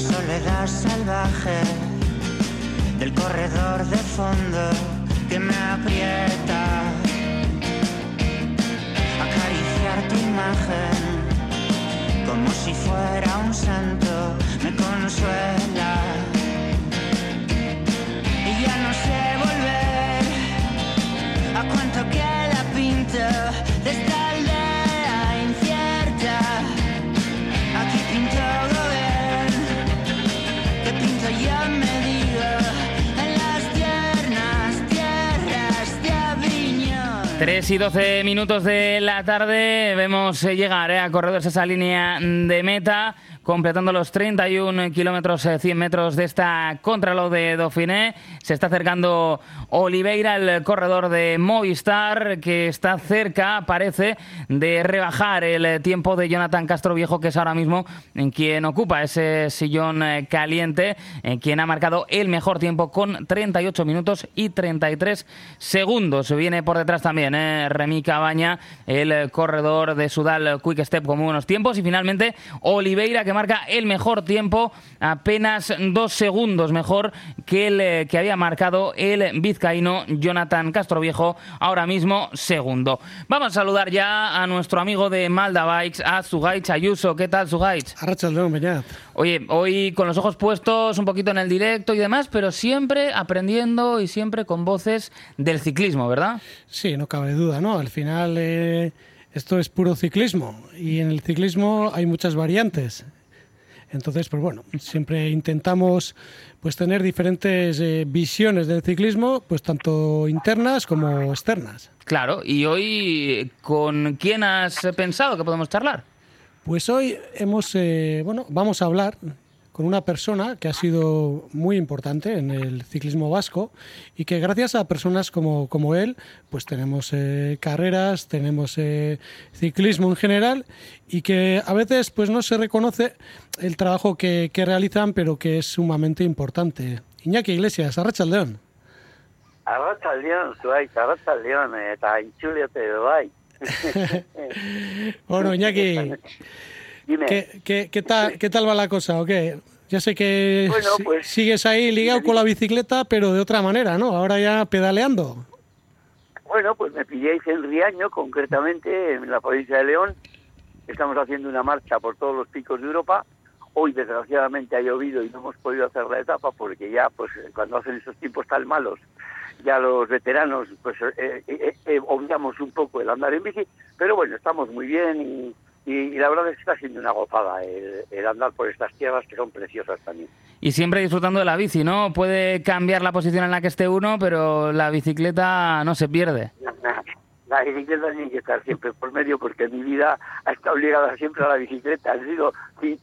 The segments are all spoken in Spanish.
soledad salvaje del corredor de fondo que me aprieta. Acariciar tu imagen como si fuera un santo me consuela. Y ya no sé volver a cuánto que 3 y 12 minutos de la tarde vemos eh, llegar eh, a corredores esa línea de meta completando los 31 kilómetros, eh, 100 metros de esta contralog de Dauphiné. Se está acercando Oliveira, el corredor de Movistar, que está cerca, parece, de rebajar el eh, tiempo de Jonathan Castro Viejo, que es ahora mismo en quien ocupa ese sillón eh, caliente, en quien ha marcado el mejor tiempo con 38 minutos y 33 segundos. Viene por detrás también eh, Remy Cabaña, el eh, corredor de Sudal Quick Step con buenos tiempos. Y finalmente Oliveira, que marca el mejor tiempo, apenas dos segundos mejor que el eh, que había marcado el vizcaíno Jonathan Castroviejo, ahora mismo segundo. Vamos a saludar ya a nuestro amigo de Malda Bikes, a Zugaich Ayuso. ¿Qué tal, Beñat. Oye, hoy con los ojos puestos un poquito en el directo y demás, pero siempre aprendiendo y siempre con voces del ciclismo, ¿verdad? Sí, no cabe duda, ¿no? Al final eh, esto es puro ciclismo y en el ciclismo hay muchas variantes. Entonces, pues bueno, siempre intentamos pues tener diferentes eh, visiones del ciclismo, pues tanto internas como externas. Claro, y hoy ¿con quién has pensado que podemos charlar? Pues hoy hemos, eh, bueno, vamos a hablar con una persona que ha sido muy importante en el ciclismo vasco y que gracias a personas como, como él, pues tenemos eh, carreras, tenemos eh, ciclismo en general y que a veces pues no se reconoce el trabajo que, que realizan, pero que es sumamente importante. Iñaki Iglesias, Arrachaldeón. Arratsaldeon, zuaitz, arratsaldeon, eta intxuliote bai. Bueno, Iñaki, Dime, ¿qué, qué, qué tal, ¿qué tal va la cosa o qué? Ya sé que Bueno, pues, sigues ahí ligado con la bicicleta, pero de otra manera, ¿no? Ahora ya pedaleando. bueno, pues me pilláis en Riaño, concretamente en la provincia de León. Estamos haciendo una marcha por todos los picos de Europa. Hoy, desgraciadamente, ha llovido y no hemos podido hacer la etapa porque ya, pues, cuando hacen esos tiempos tan malos, ya los veteranos, pues, eh, eh, eh, obviamos un poco el andar en bici. Pero bueno, estamos muy bien y, y- y la verdad es que está siendo una gozada el, el andar por estas tierras que son preciosas también. Y siempre disfrutando de la bici, ¿no? Puede cambiar la posición en la que esté uno, pero la bicicleta no se pierde. La bicicleta tiene que estar siempre por medio porque mi vida ha estado ligada siempre a la bicicleta. Ha sido,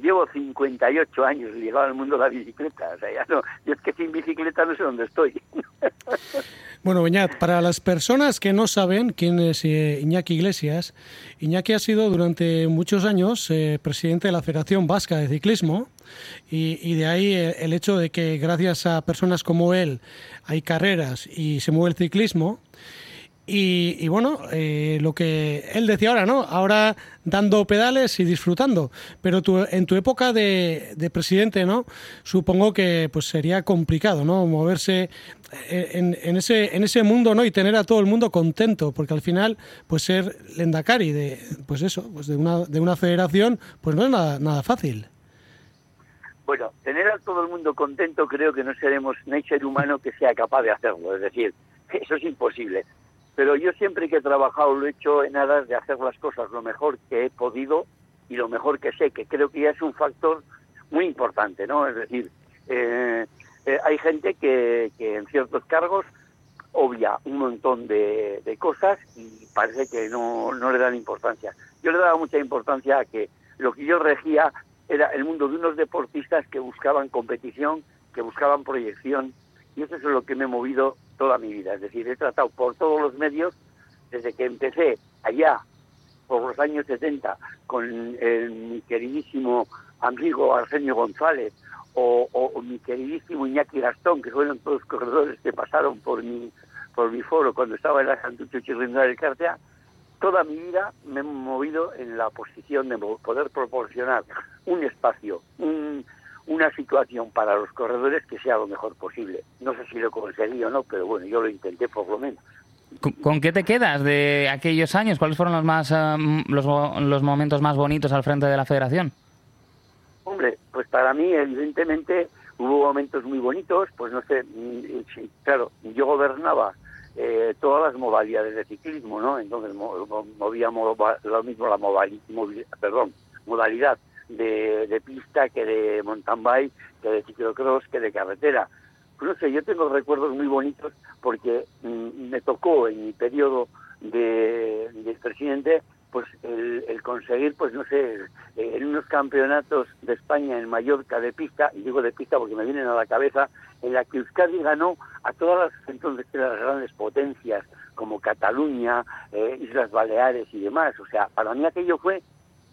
llevo 58 años ligado al mundo de la bicicleta. O sea, ya no, yo es que sin bicicleta no sé dónde estoy. Bueno, Beñat, para las personas que no saben quién es eh, Iñaki Iglesias, Iñaki ha sido durante muchos años eh, presidente de la Federación Vasca de Ciclismo y, de ahí el hecho de que gracias a personas como él hay carreras y se mueve el ciclismo. Y, bueno, eh, lo que él decía ahora, ¿no? Ahora dando pedales y disfrutando. Pero tú, en tu época de, de presidente, ¿no? Supongo que pues sería complicado, ¿no? Moverse eh, en, en ese, en ese mundo, ¿no? Y tener a todo el mundo contento, porque al final, pues ser lendakari de, pues eso, pues de una, de una federación, pues no es nada, nada fácil. Bueno, tener a todo el mundo contento creo que no seremos, no hay ser humano que sea capaz de hacerlo. Es decir, eso es imposible. Pero yo siempre que he trabajado lo he hecho en aras de hacer las cosas lo mejor que he podido y lo mejor que sé, que creo que ya es un factor muy importante, ¿no? Es decir, eh, eh, hay gente que, en ciertos cargos obvia un montón de, de cosas y parece que no, no le dan importancia. Yo le daba mucha importancia a que lo que yo regía era el mundo de unos deportistas que buscaban competición, que buscaban proyección, y eso es lo que me he movido toda mi vida. Es decir, he tratado por todos los medios, desde que empecé allá, por los años 70, con el- mi queridísimo amigo Arsenio González, o, o- mi queridísimo Iñaki Gastón, que fueron todos los corredores que pasaron por mi, por mi foro cuando estaba en la Santucho Chirrindal del Cartea, toda mi vida me he movido en la posición de poder proporcionar un espacio, un- una situación para los corredores que sea lo mejor posible. No sé si lo conseguí o no, pero bueno, yo lo intenté por lo menos. ¿Con, qué te quedas de aquellos años? ¿Cuáles fueron los más eh, los, los momentos más bonitos al frente de la Federación? Hombre, pues para mí evidentemente hubo momentos muy bonitos, pues no sé, mm, claro, yo gobernaba eh, todas las modalidades de ciclismo, ¿no? Entonces movíamos lo mismo la perdón, modalidad de, pista que de mountain bike, que de ciclocross, que de carretera. No sé, yo tengo recuerdos muy bonitos porque mm, me tocó en mi periodo de, de presidente pues el, conseguir, pues no sé, en unos campeonatos de España en Mallorca de pista, y digo de pista porque me vienen a la cabeza, en la que Euskadi ganó a todas las entonces las grandes potencias, como Cataluña, eh, Islas Baleares y demás. O sea, para mí aquello fue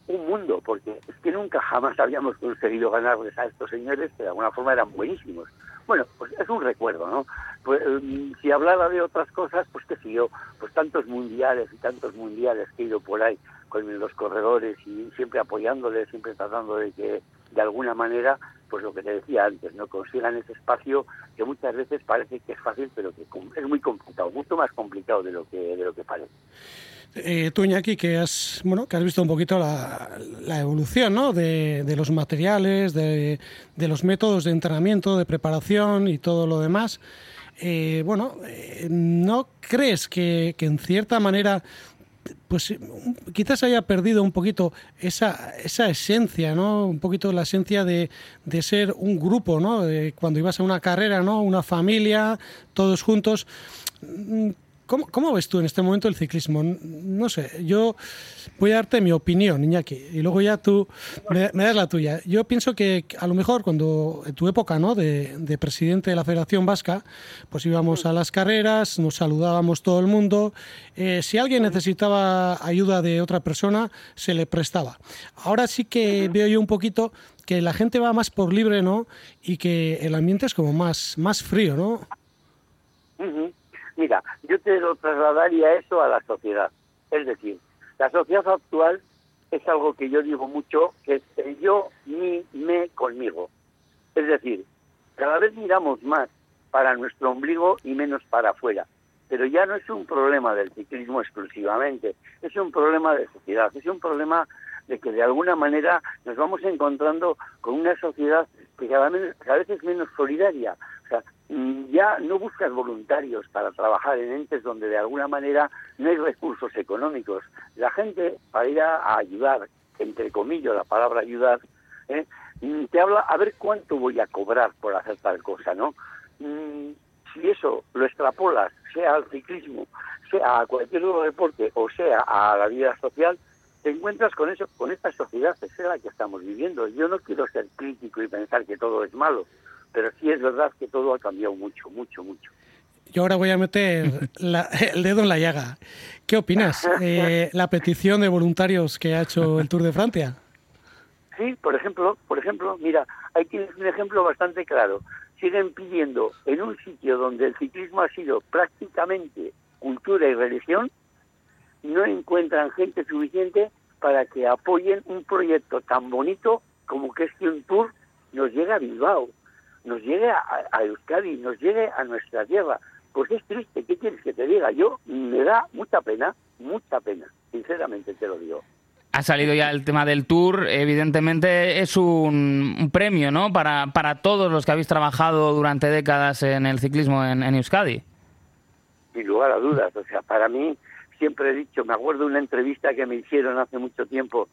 un mundo, porque es que nunca jamás habíamos conseguido ganarles a estos señores que de alguna forma eran buenísimos. Bueno, pues es un recuerdo, ¿no? Pues, em, si hablara de otras cosas, pues qué sé yo, pues tantos mundiales y tantos mundiales que he ido por ahí con los corredores y siempre apoyándoles, siempre tratando de que de alguna manera, pues lo que te decía antes, no consigan ese espacio que muchas veces parece que es fácil, pero que es muy complicado, mucho más complicado de lo que de lo que parece. Eh, tú, Iñaki, que has, bueno, que has visto un poquito la, evolución ¿no? de, los materiales, de, los métodos de entrenamiento, de preparación y todo lo demás. Eh, bueno, eh, ¿no crees que, en cierta manera pues quizás haya perdido un poquito esa, esa esencia, ¿no? Un poquito la esencia de, de ser un grupo, ¿no? De cuando ibas a una carrera, ¿no? Una familia, todos juntos. ¿Cómo, ves tú en este momento el ciclismo? No sé, yo voy a darte mi opinión, Iñaki, y luego ya tú me, das la tuya. Yo pienso que a lo mejor cuando en tu época ¿no? de, presidente de la Federación Vasca, pues íbamos a las carreras, nos saludábamos todo el mundo. Eh, si alguien necesitaba ayuda de otra persona, se le prestaba. Ahora sí que veo yo un poquito que la gente va más por libre, ¿no? Y que el ambiente es como más, más frío, ¿no? Mira, yo te lo trasladaría eso a la sociedad. Es decir, la sociedad actual es algo que yo digo mucho, que es yo, mi, me, conmigo. Es decir, cada vez miramos más para nuestro ombligo y menos para afuera. Pero ya no es un problema del ciclismo exclusivamente, es un problema de sociedad, es un problema de que de alguna manera nos vamos encontrando con una sociedad que cada vez, cada vez es menos solidaria. O sea, Mm, ya no buscas voluntarios para trabajar en entes donde de alguna manera no hay recursos económicos. La gente, para ir a, ayudar, entre comillas la palabra ayudar, ¿eh? mm, te habla a ver cuánto voy a cobrar por hacer tal cosa, ¿no? Mm, si eso lo extrapolas, sea al ciclismo, sea a cualquier otro deporte o sea a la vida social, te encuentras con eso, con esta sociedad, es la que estamos viviendo. Yo no quiero ser crítico y pensar que todo es malo, pero sí es verdad que todo ha cambiado mucho, mucho, mucho. Yo ahora voy a meter el dedo en la llaga. ¿Qué opinas? Eh, la petición de voluntarios que ha hecho el Tour de Francia. Sí, por ejemplo, por ejemplo, mira, ahí tienes un ejemplo bastante claro. Siguen pidiendo en un sitio donde el ciclismo ha sido prácticamente cultura y religión, no encuentran gente suficiente para que apoyen un proyecto tan bonito como que es que un tour nos llegue a Bilbao, nos llegue a, a Euskadi, nos llegue a nuestra tierra. Pues es triste, ¿qué quieres que te diga? Yo me da mucha pena, mucha pena, sinceramente te lo digo. Ha salido ya el tema del tour, evidentemente es un, premio, ¿no? Para, para todos los que habéis trabajado durante décadas en el ciclismo en, en Euskadi. Sin lugar a dudas, o sea, para mí siempre he dicho, me acuerdo de una entrevista que me hicieron hace mucho tiempo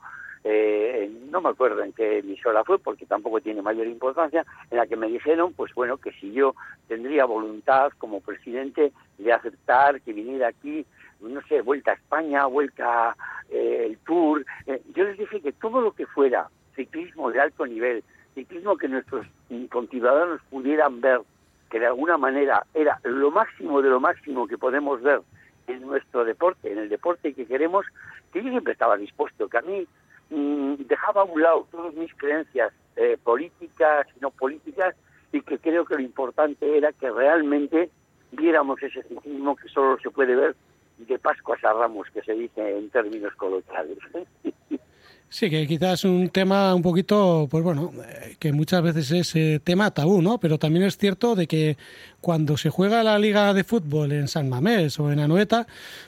eh, no me acuerdo en qué emisora fue porque tampoco tiene mayor importancia, en la que me dijeron, pues bueno, que si yo tendría voluntad como presidente de aceptar que viniera aquí, no sé, vuelta a España, vuelta eh, el Tour, eh, yo les dije que todo lo que fuera ciclismo de alto nivel, ciclismo que nuestros conciudadanos pudieran ver, que de alguna manera era lo máximo de lo máximo que podemos ver en nuestro deporte, en el deporte que queremos, que yo siempre estaba dispuesto, que a mí Mm, dejaba a un lado todas mis creencias eh, políticas y no políticas y que creo que lo importante era que realmente viéramos ese ciclismo que solo se puede ver de Pascua a Ramos, que se dice en términos coloquiales. Sí, que quizás un tema un poquito, pues bueno, eh, que muchas veces es eh, tema tabú, ¿no? Pero también es cierto de que cuando se juega la liga de fútbol en San Mamés o en Anoeta,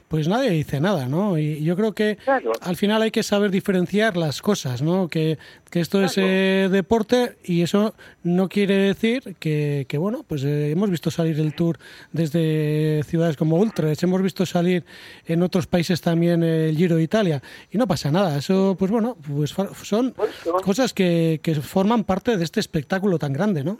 pues nadie dice nada, ¿no? Y yo creo que al final hay que saber diferenciar las cosas, ¿no? Que, que esto es eh, deporte y eso no quiere decir que, que bueno, pues hemos visto salir el Tour desde ciudades como Ultres, hemos visto salir en otros países también el Giro de Italia y no pasa nada. Eso, pues bueno, pues son cosas que, que forman parte de este espectáculo tan grande, ¿no?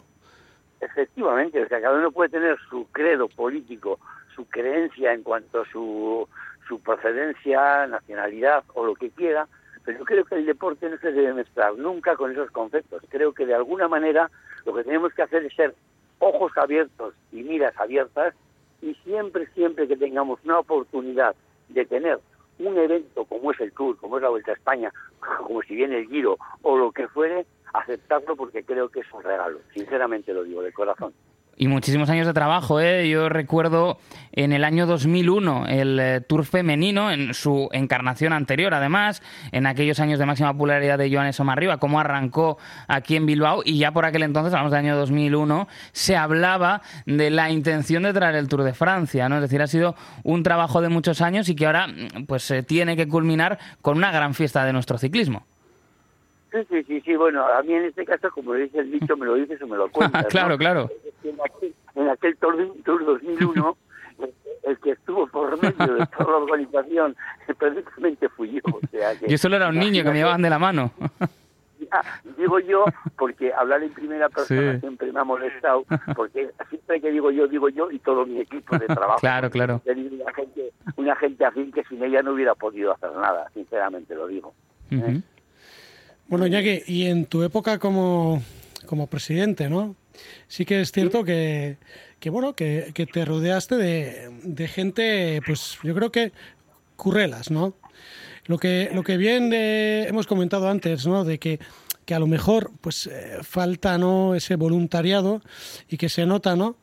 Efectivamente, o sea, cada uno puede tener su credo político, su creencia en cuanto a su, su procedencia, nacionalidad o lo que quiera, pero yo creo que el deporte no se debe mezclar nunca con esos conceptos. Creo que de alguna manera lo que tenemos que hacer es ser ojos abiertos y miras abiertas y siempre, siempre que tengamos una oportunidad de tener un evento como es el Tour, como es la Vuelta a España, como si viene el Giro o lo que fuere, aceptarlo porque creo que es un regalo, sinceramente lo digo, de corazón. Y muchísimos años de trabajo, ¿eh? Yo recuerdo en el año 2001 el eh, Tour femenino, en su encarnación anterior, además, en aquellos años de máxima popularidad de Joanes Omarriba, cómo arrancó aquí en Bilbao, y ya por aquel entonces, hablamos del año 2001, se hablaba de la intención de traer el Tour de Francia, ¿no? Es decir, ha sido un trabajo de muchos años y que ahora pues se tiene que culminar con una gran fiesta de nuestro ciclismo. Sí, sí, sí, sí, bueno, a mí en este caso, como dice el dicho, me lo dices o me lo cuentas. claro, claro. En aquel, Tour, 2001, el que estuvo por medio de toda la organización, precisamente fui yo. O sea yo solo era un niño que me llevaban de la mano. digo yo, porque hablar en primera persona siempre me ha molestado, porque siempre que digo yo, digo yo y todo mi equipo de trabajo. claro, claro. Una gente, una gente afín que sin ella no hubiera podido hacer nada, sinceramente lo digo. Bueno, Iñaki, y en tu época como, como presidente, ¿no? Sí que es cierto que, que bueno, que, que, te rodeaste de, de, gente, pues yo creo que currelas, ¿no? Lo que, lo que bien eh, hemos comentado antes, ¿no? De que, que a lo mejor pues eh, falta ¿no? ese voluntariado y que se nota, ¿no?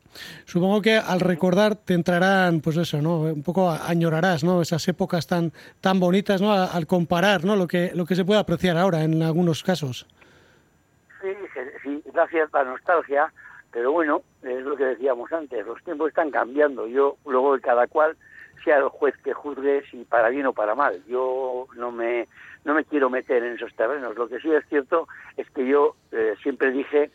Supongo que al recordar te entrarán, pues eso, ¿no? Un poco añorarás, ¿no? Esas épocas tan, tan bonitas, ¿no? Al comparar, ¿no? Lo que, lo que se puede apreciar ahora en algunos casos. Sí, sí, da cierta nostalgia, pero bueno, es lo que decíamos antes, los tiempos están cambiando. Yo, luego de cada cual sea el juez que juzgue si para bien o para mal. Yo no me, no me quiero meter en esos terrenos. Lo que sí es cierto es que yo eh, siempre dije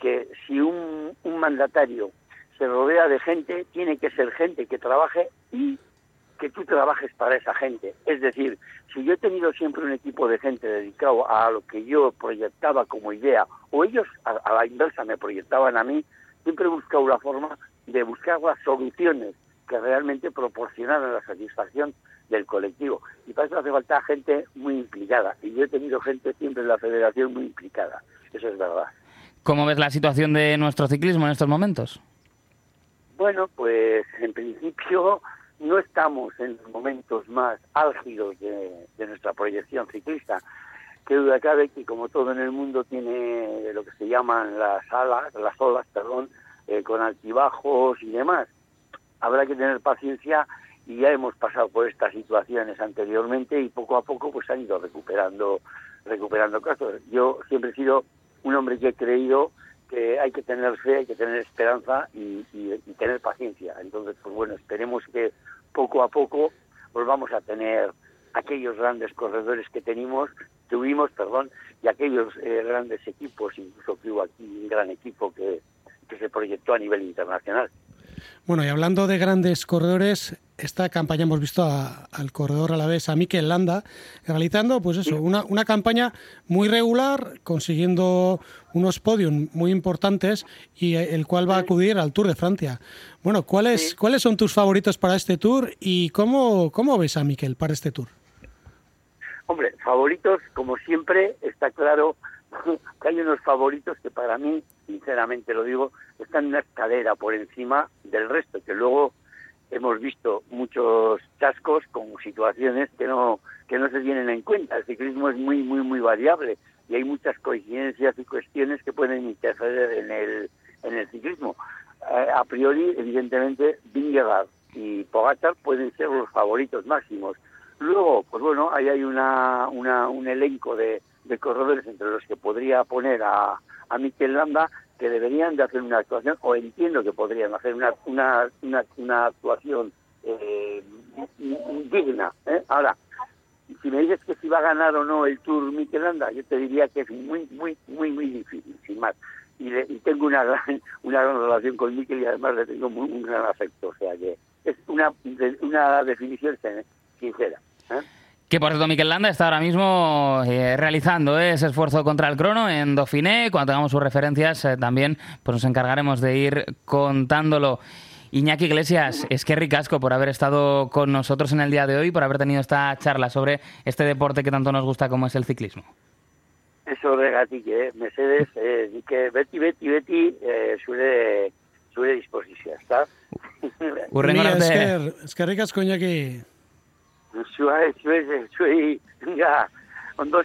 que si un, mandatario se rodea de gente, tiene que ser gente que trabaje y que tú trabajes para esa gente. Es decir, si yo he tenido siempre un equipo de gente dedicado a lo que yo proyectaba como idea, o ellos a, la inversa me proyectaban a mí, siempre he buscado la forma de buscar las soluciones que realmente proporcionaran la satisfacción del colectivo. Y para eso hace falta gente muy implicada. Y yo he tenido gente siempre en la federación muy implicada. Eso es verdad. ¿Cómo ves la situación de nuestro ciclismo en estos momentos? Bueno, pues en principio no estamos en los momentos más álgidos de, nuestra proyección ciclista. Que duda cabe que como todo en el mundo tiene lo que se llaman las alas, las olas, perdón, eh, con altibajos y demás. Habrá que tener paciencia y ya hemos pasado por estas situaciones anteriormente y poco a poco pues han ido recuperando recuperando casos. Yo siempre he sido un hombre que he creído que hay que tener fe, hay que tener esperanza y, tener paciencia. Entonces, pues bueno, esperemos que poco a poco volvamos a tener aquellos grandes corredores que tenemos, tuvimos, perdón, y aquellos eh, grandes equipos, incluso que hubo aquí un gran equipo que, que se proyectó a nivel internacional. Bueno, y hablando de grandes corredores, esta campaña hemos visto al corredor a la vez, a Mikel Landa, realizando pues eso, una, una campaña muy regular, consiguiendo unos podios muy importantes y el cual va a acudir al Tour de Francia. Bueno, ¿cuáles, ¿cuáles son tus favoritos para este Tour y cómo, cómo ves a Mikel para este Tour? Hombre, favoritos, como siempre, está claro que hay unos favoritos que para mí, sinceramente lo digo, están en una escalera por encima del resto, que luego hemos visto muchos chascos con situaciones que no que no se tienen en cuenta. El ciclismo es muy muy muy variable y hay muchas coincidencias y cuestiones que pueden interferir en el en el ciclismo. Eh, a priori, evidentemente, Vingegaard y Pogacar pueden ser los favoritos máximos. Luego, pues bueno, ahí hay una, una un elenco de, de corredores entre los que podría poner a, a Mikel Landa que deberían de hacer una actuación, o entiendo que podrían hacer una, una, una, una actuación eh, digna. ¿eh? Ahora, si me dices que si va a ganar o no el Tour Mikel Landa, yo te diría que es muy, muy, muy, muy difícil, sin más. Y, y tengo una gran, una gran relación con Mikel y además le tengo muy, un gran afecto. O sea que es una, una definición sincera. ¿eh? Que por cierto, Miquel Landa está ahora mismo eh, realizando ese esfuerzo contra el crono en Dauphiné. Cuando tengamos sus referencias, eh, también pues nos encargaremos de ir contándolo. Iñaki Iglesias, es que ricasco por haber estado con nosotros en el día de hoy, por haber tenido esta charla sobre este deporte que tanto nos gusta como es el ciclismo. Eso regatique, eh? Mercedes, eh, que Betty, Betty, Betty, eh, zure, zure disposición, ¿está? Mila esker, eskerrik asko Iñaki. zuai, zuai, zuai, zuai, ondo.